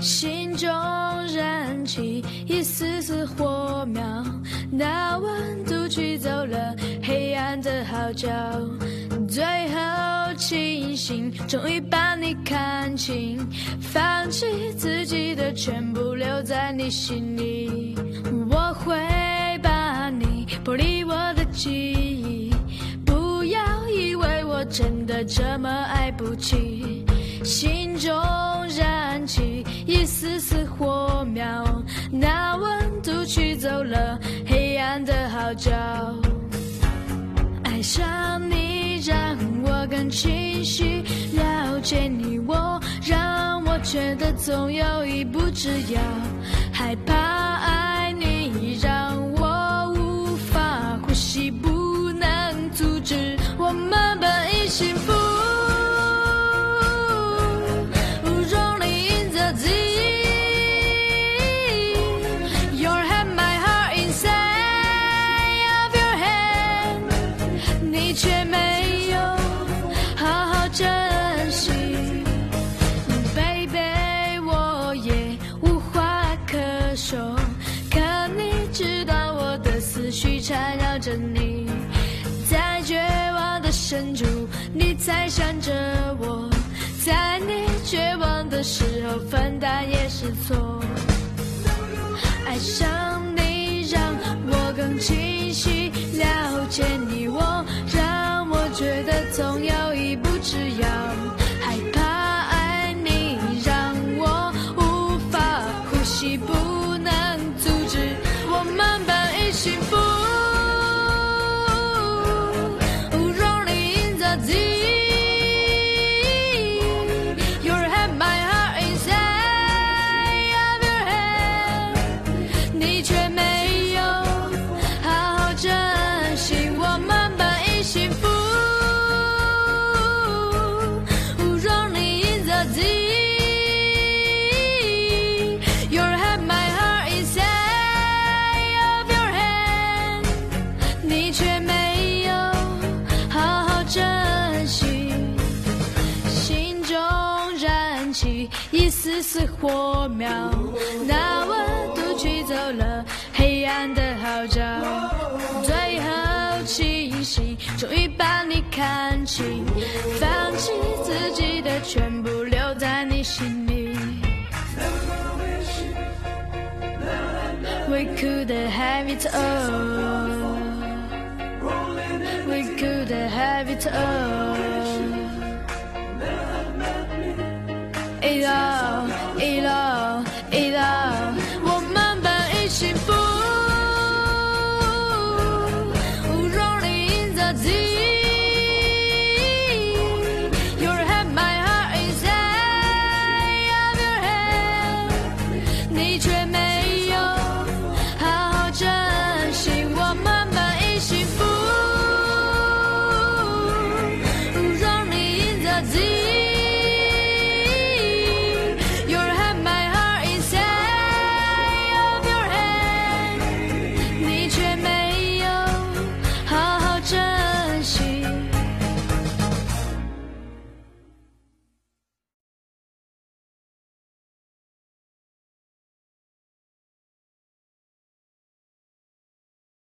心中燃起一丝丝火苗，那温度驱走了黑暗的号角，最后清醒，终于把你看清，放弃自己的全部，留在你心里。我会把你剥离我的记忆，不要以为我真的这么爱不起，心中了黑暗的号角。爱上你让我更清晰了解你我，让我觉得总有一步之遥。害怕爱你让我无法呼吸，不能阻止我们也没有好好珍惜，baby，我也无话可说，可你知道我的思绪缠绕着你，在绝望的深处，你在想着我，在你绝望的时候分担也是错。爱上你让我更清晰了解你。似火苗，那温度驱走了黑暗的号角，最后清醒，终于把你看清，放弃自己的全部，留在你心里。We could have it all. We could have it all.